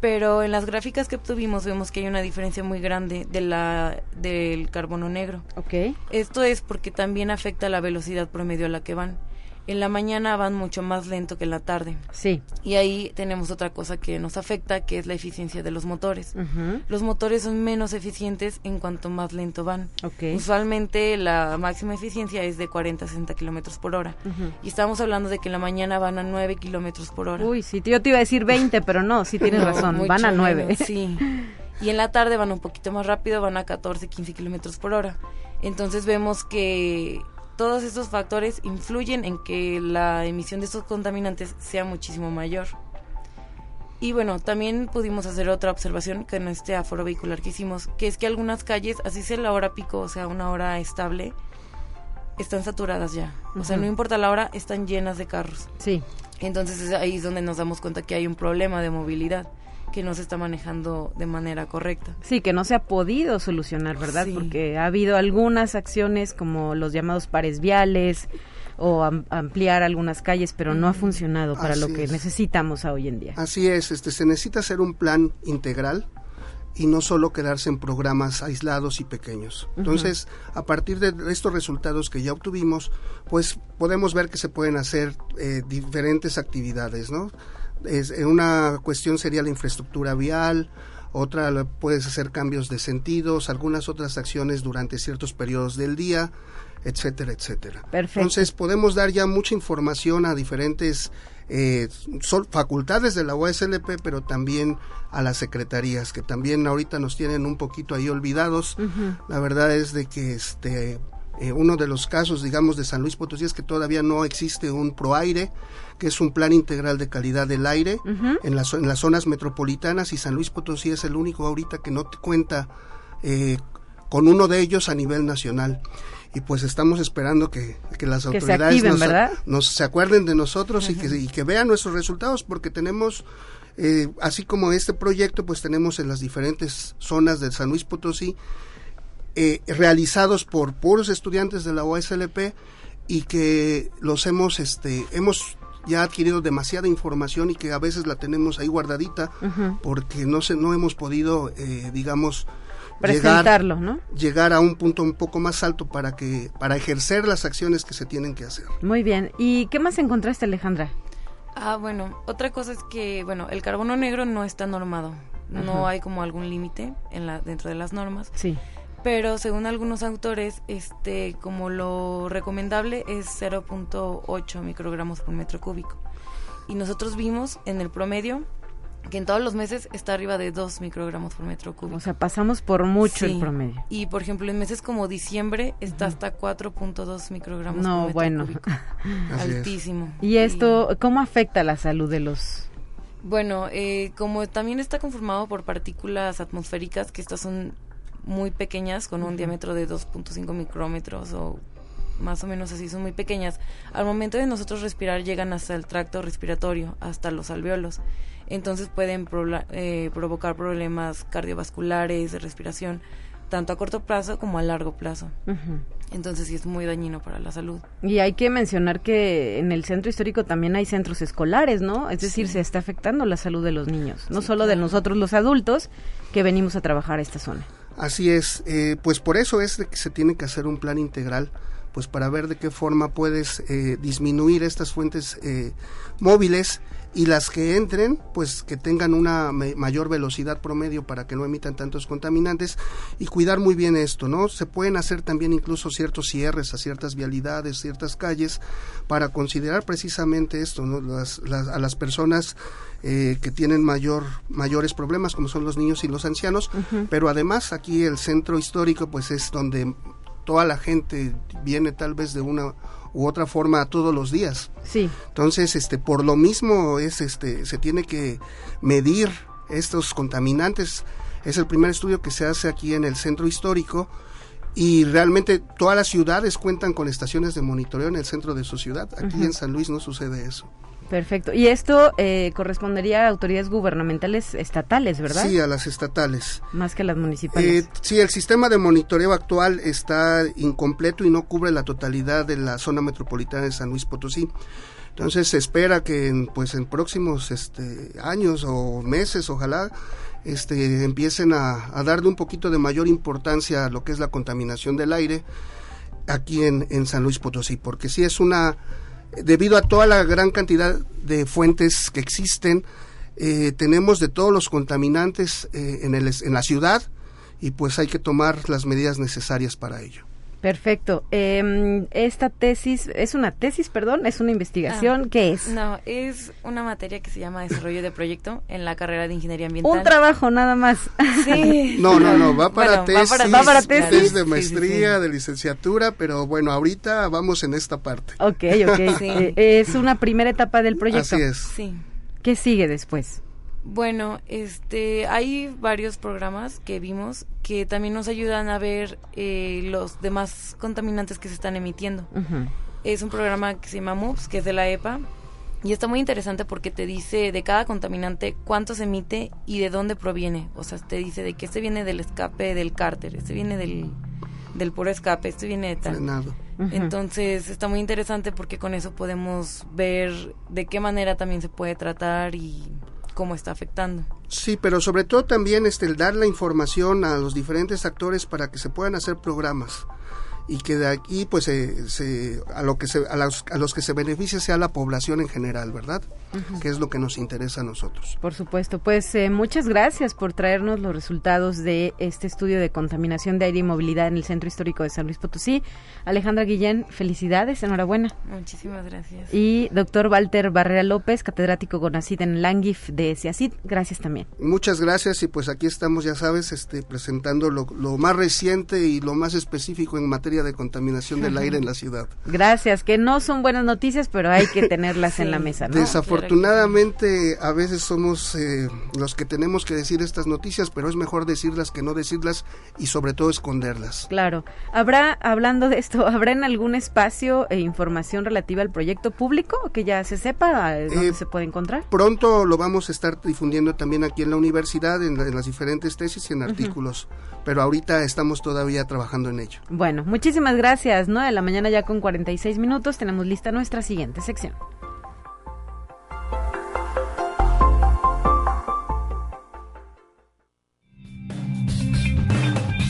Pero en las gráficas que obtuvimos vemos que hay una diferencia muy grande de la del carbono negro. Ok. Esto es porque también afecta la velocidad promedio a la que van en la mañana van mucho más lento que en la tarde. Sí. Y ahí tenemos otra cosa que nos afecta, que es la eficiencia de los motores. Los motores son menos eficientes en cuanto más lento van. Okay. Usualmente la máxima eficiencia es de 40 a 60 kilómetros por hora. Y estamos hablando de que en la mañana van a 9 kilómetros por hora. Uy, sí, yo te iba a decir 20, pero no, sí tienes razón, van a 9. sí. Y en la tarde van un poquito más rápido, van a 14, 15 kilómetros por hora. Entonces vemos que todos estos factores influyen en que la emisión de estos contaminantes sea muchísimo mayor. Y bueno, también pudimos hacer otra observación que en este aforo vehicular que hicimos, que es que algunas calles, así sea la hora pico, o sea, una hora estable, están saturadas ya. O sea, no importa la hora, están llenas de carros. Sí. Entonces ahí es donde nos damos cuenta que hay un problema de movilidad que no se está manejando de manera correcta. Sí, que no se ha podido solucionar, ¿verdad? Porque ha habido algunas acciones como los llamados pares viales o ampliar algunas calles, pero no ha funcionado para lo que necesitamos hoy en día. Así es, este se necesita hacer un plan integral y no solo quedarse en programas aislados y pequeños. Entonces, a partir de estos resultados que ya obtuvimos, pues podemos ver que se pueden hacer eh, diferentes actividades, ¿no? Es, una cuestión sería la infraestructura vial, otra puedes hacer cambios de sentidos, algunas otras acciones durante ciertos periodos del día, etcétera, etcétera. Perfecto. Entonces podemos dar ya mucha información a diferentes eh, facultades de la USLP, pero también a las secretarías, que también ahorita nos tienen un poquito ahí olvidados. La verdad es de que este eh, uno de los casos, digamos, de San Luis Potosí es que todavía no existe un ProAire, que es un plan integral de calidad del aire en, las, en las zonas metropolitanas y San Luis Potosí es el único ahorita que no cuenta eh, con uno de ellos a nivel nacional. Y pues estamos esperando que, las autoridades nos, se acuerden de nosotros y, que, que vean nuestros resultados porque tenemos... Eh, así como este proyecto, pues tenemos en las diferentes zonas de San Luis Potosí eh, realizados por puros estudiantes de la OSLP y que los hemos, este, hemos ya adquirido demasiada información y que a veces la tenemos ahí guardadita porque no se, no hemos podido, eh, digamos, presentarlo, llegar, ¿no? Llegar a un punto un poco más alto para que, para ejercer las acciones que se tienen que hacer. Muy bien. ¿Y qué más encontraste, Alejandra? Ah, bueno, otra cosa es que, bueno, el carbono negro no está normado. No hay como algún límite en la dentro de las normas. Sí pero según algunos autores, este, como lo recomendable es 0.8 microgramos por metro cúbico. Y nosotros vimos en el promedio que en todos los meses está arriba de 2 microgramos por metro cúbico. O sea, pasamos por mucho el promedio. Y por ejemplo, en meses como diciembre está hasta 4.2 microgramos por metro bueno. cúbico. Altísimo. ¿Y esto cómo afecta la salud de los bueno, eh, como también está conformado por partículas atmosféricas, que estas son muy pequeñas, con un diámetro de 2.5 micrómetros o más o menos así, son muy pequeñas. Al momento de nosotros respirar llegan hasta el tracto respiratorio, hasta los alveolos. Entonces pueden eh, provocar problemas cardiovasculares, de respiración, tanto a corto plazo como a largo plazo. Entonces sí es muy dañino para la salud. Y hay que mencionar que en el centro histórico también hay centros escolares, ¿no? Es decir, se está afectando la salud de los niños, no solo de nosotros los adultos que venimos a trabajar a esta zona. Así es, eh, pues por eso es de que se tiene que hacer un plan integral pues para ver de qué forma puedes eh, disminuir estas fuentes eh, móviles y las que entren, pues que tengan una mayor velocidad promedio para que no emitan tantos contaminantes y cuidar muy bien esto, ¿no? Se pueden hacer también incluso ciertos cierres a ciertas vialidades, ciertas calles, para considerar precisamente esto, ¿no? Las, a las personas eh, que tienen mayor, mayores problemas, como son los niños y los ancianos, pero además aquí el centro histórico, pues es donde toda la gente viene tal vez de una u otra forma todos los días. Sí. Entonces, este, por lo mismo es, este, se tiene que medir estos contaminantes. Es el primer estudio que se hace aquí en el centro histórico y realmente todas las ciudades cuentan con estaciones de monitoreo en el centro de su ciudad. Aquí en San Luis no sucede eso. Perfecto. Y esto eh, correspondería a autoridades gubernamentales estatales, ¿verdad? Sí, a las estatales. Más que a las municipales. Eh, sí, el sistema de monitoreo actual está incompleto y no cubre la totalidad de la zona metropolitana de San Luis Potosí. Entonces se espera que en, pues en próximos este, años o meses, ojalá, este, empiecen a, a, darle un poquito de mayor importancia a lo que es la contaminación del aire aquí en, en San Luis Potosí, porque sí es una debido a toda la gran cantidad de fuentes que existen, eh, tenemos de todos los contaminantes eh, en, el, en la ciudad y pues hay que tomar las medidas necesarias para ello. Perfecto. Em, esta tesis, ¿es una tesis, perdón? ¿Es una investigación? Ah, ¿Qué es? No, es una materia que se llama Desarrollo de Proyecto en la carrera de Ingeniería Ambiental. Un trabajo nada más. Sí. No, no, no, va para tesis. Va para, tesis. de maestría, de licenciatura, pero bueno, ahorita vamos en esta parte. Ok, ok. Eh, es una primera etapa del proyecto. Así es. Sí. ¿Qué sigue después? Bueno, este, hay varios programas que vimos que también nos ayudan a ver eh, los demás contaminantes que se están emitiendo. Es un programa que se llama MOOPS, que es de la EPA, y está muy interesante porque te dice de cada contaminante cuánto se emite y de dónde proviene. O sea, te dice de que este viene del escape del cárter, este viene del, del puro escape, este viene de tal. Entonces está muy interesante porque con eso podemos ver de qué manera también se puede tratar y cómo está afectando. Sí, pero sobre todo también este, el dar la información a los diferentes actores para que se puedan hacer programas y que de aquí pues se, a lo que se, a los, a los que se beneficie sea la población en general, ¿verdad? Que es lo que nos interesa a nosotros. Por supuesto, pues eh, muchas gracias por traernos los resultados de este estudio de contaminación de aire y movilidad en el Centro Histórico de San Luis Potosí. Alejandra Guillén, felicidades, enhorabuena. Muchísimas gracias. Y doctor Walter Barrera López, catedrático CONACID en LANGIF de CIACID, gracias también. Muchas gracias y pues aquí estamos, ya sabes, este, presentando lo, lo más reciente y lo más específico en materia de contaminación del aire en la ciudad. Gracias, que no son buenas noticias, pero hay que tenerlas en la mesa. Desafortunadamente, a veces somos eh, los que tenemos que decir estas noticias, pero es mejor decirlas que no decirlas y sobre todo esconderlas. Claro. ¿Habrá, hablando de esto, habrá en algún espacio e información relativa al proyecto público que ya se sepa eh, dónde se puede encontrar? Pronto lo vamos a estar difundiendo también aquí en la universidad, en, las diferentes tesis y en artículos, pero ahorita estamos todavía trabajando en ello. Bueno, muchísimas gracias. ¿no? De la mañana ya con 46 minutos tenemos lista nuestra siguiente sección.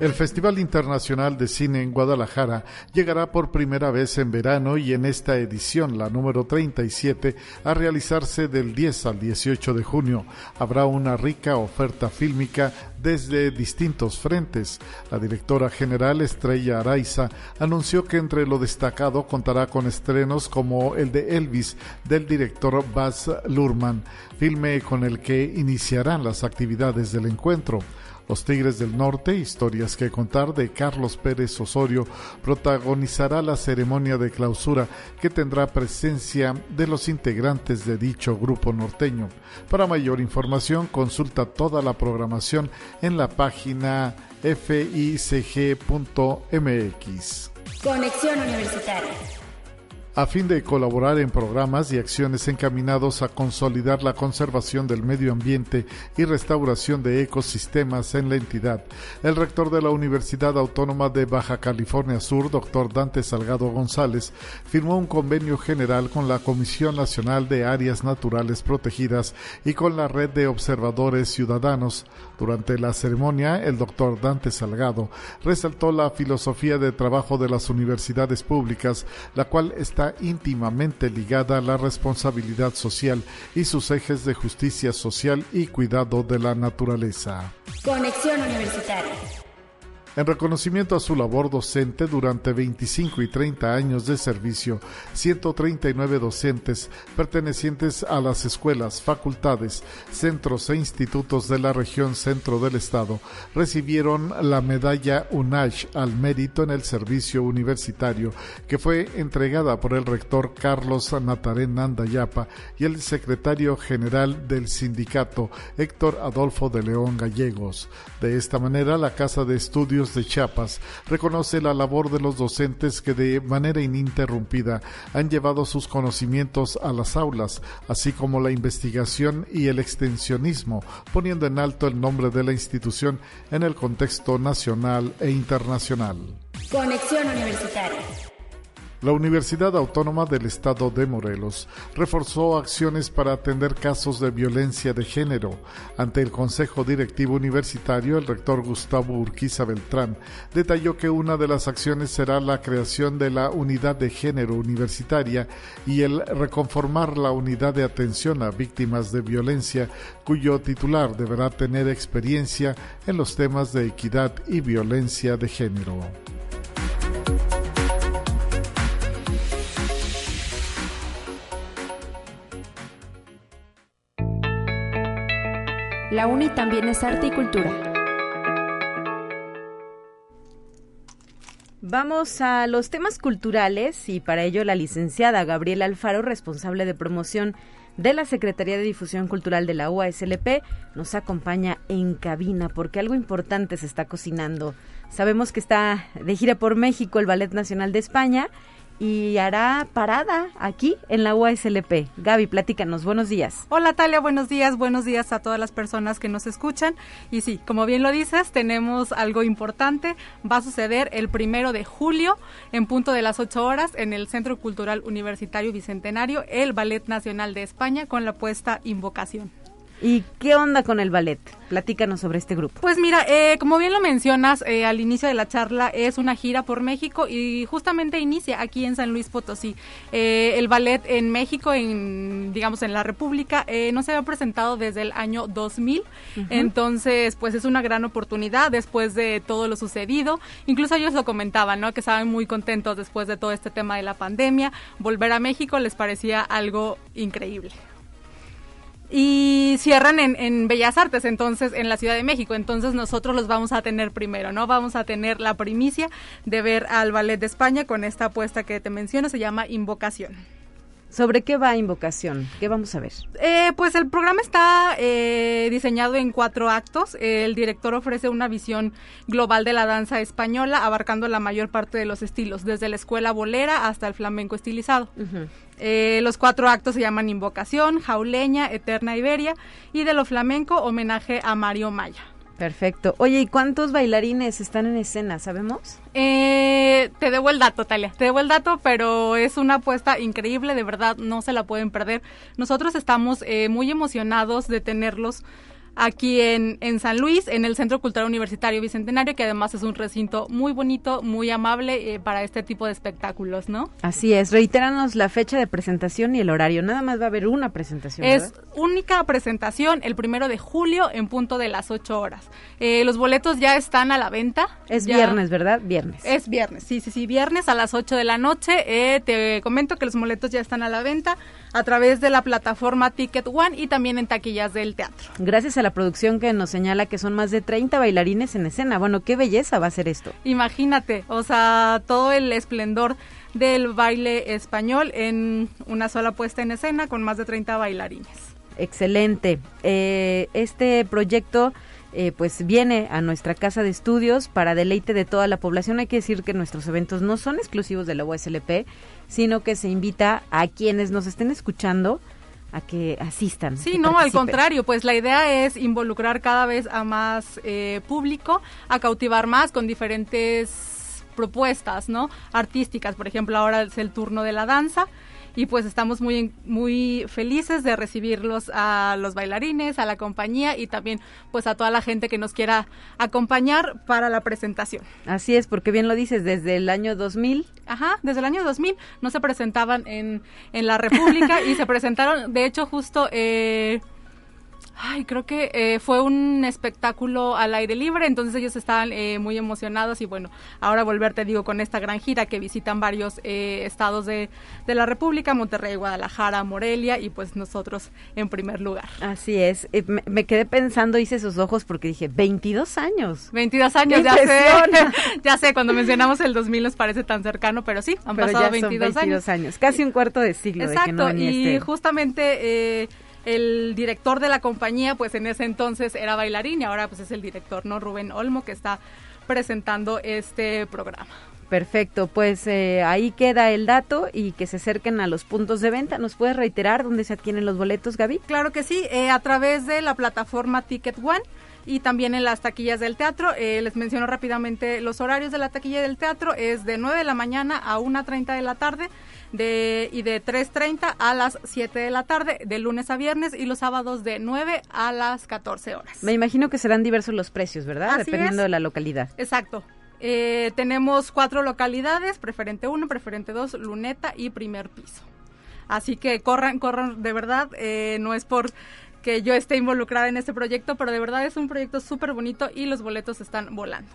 El Festival Internacional de Cine en Guadalajara llegará por primera vez en verano y en esta edición, la número 37, a realizarse del 10 al 18 de junio. Habrá una rica oferta fílmica desde distintos frentes. La directora general Estrella Araiza anunció que entre lo destacado contará con estrenos como el de Elvis del director Baz Luhrmann, filme con el que iniciarán las actividades del encuentro. Los Tigres del Norte, historias que contar de Carlos Pérez Osorio, protagonizará la ceremonia de clausura que tendrá presencia de los integrantes de dicho grupo norteño. Para mayor información, consulta toda la programación en la página ficg.mx. Conexión Universitaria. A fin de colaborar en programas y acciones encaminados a consolidar la conservación del medio ambiente y restauración de ecosistemas en la entidad. El rector de la Universidad Autónoma de Baja California Sur, doctor Dante Salgado González, firmó un convenio general con la Comisión Nacional de Áreas Naturales Protegidas y con la Red de Observadores Ciudadanos. Durante la ceremonia, el doctor Dante Salgado resaltó la filosofía de trabajo de las universidades públicas, la cual está íntimamente ligada a la responsabilidad social y sus ejes de justicia social y cuidado de la naturaleza. Conexión Universitaria. En reconocimiento a su labor docente durante 25 y 30 años de servicio, 139 docentes pertenecientes a las escuelas, facultades, centros e institutos de la región centro del estado recibieron la medalla UNASH al mérito en el servicio universitario, que fue entregada por el rector Carlos Natarén Nandayapa y el secretario general del sindicato Héctor Adolfo de León Gallegos. De esta manera, la Casa de Estudios de Chiapas reconoce la labor de los docentes que de manera ininterrumpida han llevado sus conocimientos a las aulas, así como la investigación y el extensionismo, poniendo en alto el nombre de la institución en el contexto nacional e internacional. Conexión Universitaria. La Universidad Autónoma del Estado de Morelos reforzó acciones para atender casos de violencia de género. Ante el Consejo Directivo Universitario, el rector Gustavo Urquiza Beltrán detalló que una de las acciones será la creación de la Unidad de Género Universitaria y el reconformar la Unidad de Atención a Víctimas de Violencia, cuyo titular deberá tener experiencia en los temas de equidad y violencia de género. La UNI también es arte y cultura. Vamos a los temas culturales y para ello la licenciada Gabriela Alfaro, responsable de promoción de la Secretaría de Difusión Cultural de la UASLP, nos acompaña en cabina porque algo importante se está cocinando. Sabemos que está de gira por México el Ballet Nacional de España y hará parada aquí en la UASLP. Gaby, platícanos, buenos días. Hola Talia, buenos días, buenos días a todas las personas que nos escuchan. Y sí, como bien lo dices, tenemos algo importante. Va a suceder el primero de julio, en punto de las 8 horas, en el Centro Cultural Universitario Bicentenario, el Ballet Nacional de España, con la puesta Invocación. ¿Y qué onda con el ballet? Platícanos sobre este grupo. Pues mira, eh, como bien lo mencionas eh, al inicio de la charla, es una gira por México y justamente inicia aquí en San Luis Potosí. Eh, el ballet en México, en digamos en la República, no se había presentado desde el año 2000, entonces pues es una gran oportunidad después de todo lo sucedido. Incluso ellos lo comentaban, ¿no? Que estaban muy contentos después de todo este tema de la pandemia. Volver a México les parecía algo increíble y cierran en, en, Bellas Artes, entonces en la Ciudad de México. Entonces nosotros los vamos a tener primero, ¿no? Vamos a tener la primicia de ver al Ballet de España con esta apuesta que te menciono, se llama Invocación. ¿Sobre qué va Invocación? ¿Qué vamos a ver? Eh, pues el programa está eh, diseñado en cuatro actos. El director ofrece una visión global de la danza española, abarcando la mayor parte de los estilos, desde la escuela bolera hasta el flamenco estilizado. Eh, los cuatro actos se llaman Invocación, Jauleña, Eterna Iberia y de lo flamenco, homenaje a Mario Maya. Perfecto. Oye, ¿y cuántos bailarines están en escena? ¿Sabemos? Eh, te debo el dato, Talia. Te debo el dato, pero es una apuesta increíble, de verdad, no se la pueden perder. Nosotros estamos eh, muy emocionados de tenerlos aquí en, en San Luis, en el Centro Cultural Universitario Bicentenario, que además es un recinto muy bonito, muy amable eh, para este tipo de espectáculos, ¿no? Así es, reiteranos la fecha de presentación y el horario, nada más va a haber una presentación. Es única presentación el primero de julio en punto de las 8 horas. Eh, los boletos ya están a la venta. Es viernes, ¿verdad? Viernes. Es viernes, sí, sí, sí, viernes a las 8 de la noche. Eh, te comento que los boletos ya están a la venta a través de la plataforma Ticket One y también en taquillas del teatro. Gracias a la producción que nos señala que son más de 30 bailarines en escena. Bueno, qué belleza va a ser esto. Imagínate, o sea, todo el esplendor del baile español en una sola puesta en escena con más de 30 bailarines. Excelente. Eh, este proyecto eh, pues viene a nuestra casa de estudios para deleite de toda la población. Hay que decir que nuestros eventos no son exclusivos de la USLP, sino que se invita a quienes nos estén escuchando a que asistan. Sí, no, al contrario, pues la idea es involucrar cada vez a más eh, público, a cautivar más con diferentes propuestas, ¿no? Artísticas, por ejemplo, ahora es el turno de la danza y pues estamos muy muy felices de recibirlos a los bailarines, a la compañía y también pues a toda la gente que nos quiera acompañar para la presentación. Así es, porque bien lo dices, desde el año 2000. Ajá, desde el año 2000 no se presentaban en, en la República y se presentaron, de hecho justo... Eh, Ay, creo que eh, fue un espectáculo al aire libre, entonces ellos estaban eh, muy emocionados y bueno, ahora volver, te digo, con esta gran gira que visitan varios eh, estados de, de, la República, Monterrey, Guadalajara, Morelia y pues nosotros en primer lugar. Así es, me, me, quedé pensando, hice sus ojos porque dije, 22 años. 22 años, ya sé, ya sé, cuando mencionamos el 2000 nos parece tan cercano, pero sí, han pero pasado ya 22, 22 años. Casi un cuarto de siglo. Exacto, de que no y este... justamente el director de la compañía, pues en ese entonces era bailarín y ahora pues es el director, ¿no? Rubén Olmo, que está presentando este programa. Perfecto, pues eh, ahí queda el dato y que se acerquen a los puntos de venta. ¿Nos puedes reiterar dónde se adquieren los boletos, Gaby? Claro que sí, eh, a través de la plataforma Ticket One y también en las taquillas del teatro. Eh, les menciono rápidamente los horarios de la taquilla del teatro. Es de 9 de la mañana a 1.30 de la tarde de, y de 3.30 a las 7 de la tarde, de lunes a viernes y los sábados de 9 a las 14 horas. Me imagino que serán diversos los precios, ¿verdad? Así Dependiendo es. de la localidad. Exacto. Eh, tenemos cuatro localidades, preferente 1, preferente 2, luneta y primer piso. Así que corran, corran, de verdad, eh, no es por que yo esté involucrada en este proyecto, pero de verdad es un proyecto súper bonito y los boletos están volando.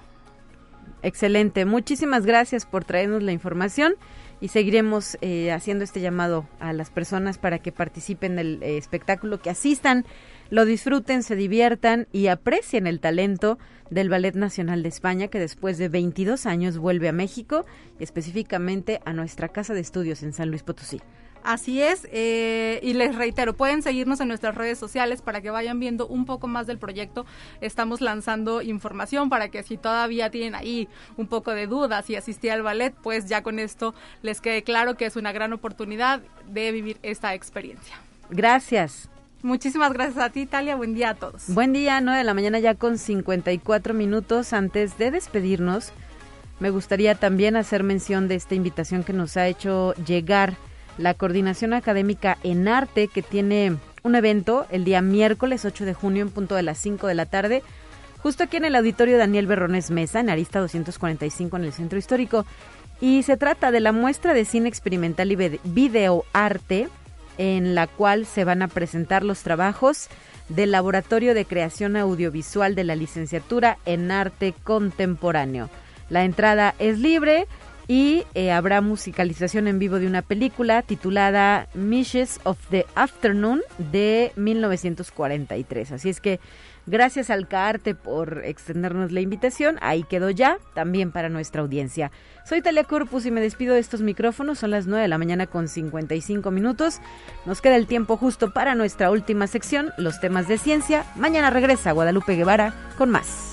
Excelente, muchísimas gracias por traernos la información y seguiremos eh, haciendo este llamado a las personas para que participen del eh, espectáculo, que asistan, lo disfruten, se diviertan y aprecien el talento del Ballet Nacional de España, que después de 22 años vuelve a México, específicamente a nuestra casa de estudios en San Luis Potosí. Así es, eh, y les reitero, pueden seguirnos en nuestras redes sociales para que vayan viendo un poco más del proyecto. Estamos lanzando información para que si todavía tienen ahí un poco de dudas y asistir al ballet, pues ya con esto les quede claro que es una gran oportunidad de vivir esta experiencia. Gracias. Muchísimas gracias a ti, Talia. Buen día a todos. Buen día, 9 de la mañana ya con 54 minutos. Antes de despedirnos, me gustaría también hacer mención de esta invitación que nos ha hecho llegar la Coordinación Académica en Arte, que tiene un evento el día miércoles 8 de junio en punto de las 5 de la tarde, justo aquí en el auditorio Daniel Berrones Mesa, en Arista 245 en el Centro Histórico. Y se trata de la muestra de cine experimental y videoarte, en la cual se van a presentar los trabajos del Laboratorio de Creación Audiovisual de la Licenciatura en Arte Contemporáneo. La entrada es libre y eh, habrá musicalización en vivo de una película titulada Mishes of the Afternoon de 1943. Así es que gracias al CAARTE por extendernos la invitación. Ahí quedó ya, también para nuestra audiencia. Soy Talia Corpus y me despido de estos micrófonos. Son las 9 de la mañana con 55 minutos. Nos queda el tiempo justo para nuestra última sección, los temas de ciencia. Mañana regresa Guadalupe Guevara con más.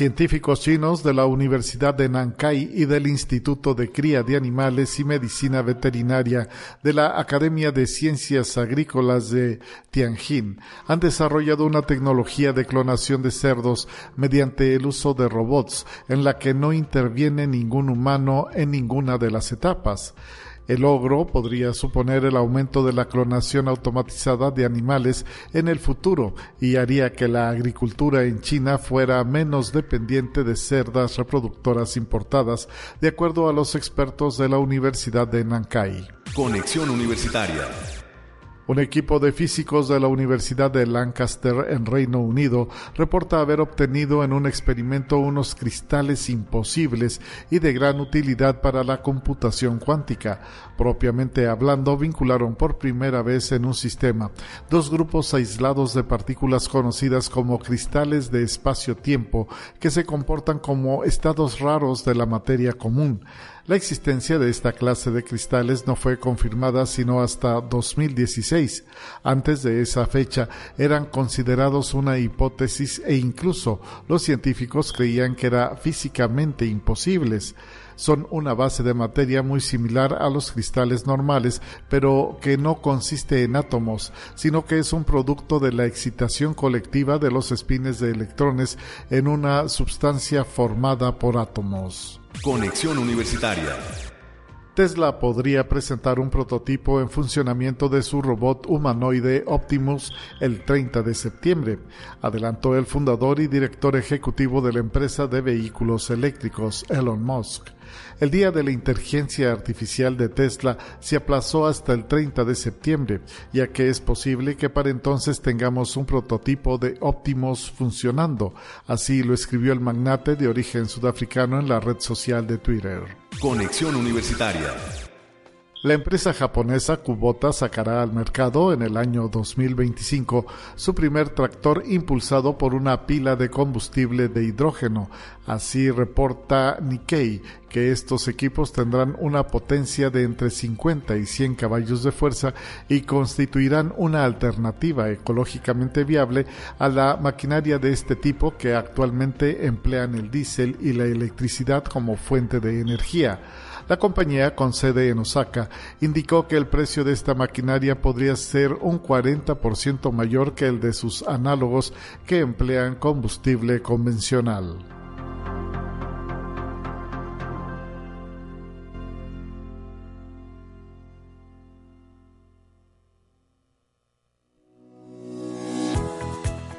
Científicos chinos de la Universidad de Nankai y del Instituto de Cría de Animales y Medicina Veterinaria de la Academia de Ciencias Agrícolas de Tianjin han desarrollado una tecnología de clonación de cerdos mediante el uso de robots en la que no interviene ningún humano en ninguna de las etapas. El logro podría suponer el aumento de la clonación automatizada de animales en el futuro y haría que la agricultura en China fuera menos dependiente de cerdas reproductoras importadas, de acuerdo a los expertos de la Universidad de Nankai. Conexión Universitaria. Un equipo de físicos de la Universidad de Lancaster en Reino Unido reporta haber obtenido en un experimento unos cristales imposibles y de gran utilidad para la computación cuántica. Propiamente hablando, vincularon por primera vez en un sistema dos grupos aislados de partículas conocidas como cristales de espacio-tiempo que se comportan como estados raros de la materia común. La existencia de esta clase de cristales no fue confirmada sino hasta 2016. Antes de esa fecha eran considerados una hipótesis e incluso los científicos creían que era físicamente imposibles son una base de materia muy similar a los cristales normales, pero que no consiste en átomos, sino que es un producto de la excitación colectiva de los espines de electrones en una sustancia formada por átomos. Conexión Universitaria. Tesla podría presentar un prototipo en funcionamiento de su robot humanoide Optimus el 30 de septiembre, adelantó el fundador y director ejecutivo de la empresa de vehículos eléctricos, Elon Musk. El día de la inteligencia artificial de Tesla se aplazó hasta el 30 de septiembre, ya que es posible que para entonces tengamos un prototipo de Optimus funcionando. Así lo escribió el magnate de origen sudafricano en la red social de Twitter. Conexión Universitaria. La empresa japonesa Kubota sacará al mercado en el año 2025 su primer tractor impulsado por una pila de combustible de hidrógeno. Así reporta Nikkei que estos equipos tendrán una potencia de entre 50 y 100 caballos de fuerza y constituirán una alternativa ecológicamente viable a la maquinaria de este tipo que actualmente emplean el diésel y la electricidad como fuente de energía. La compañía, con sede en Osaka, indicó que el precio de esta maquinaria podría ser un 40% mayor que el de sus análogos que emplean combustible convencional.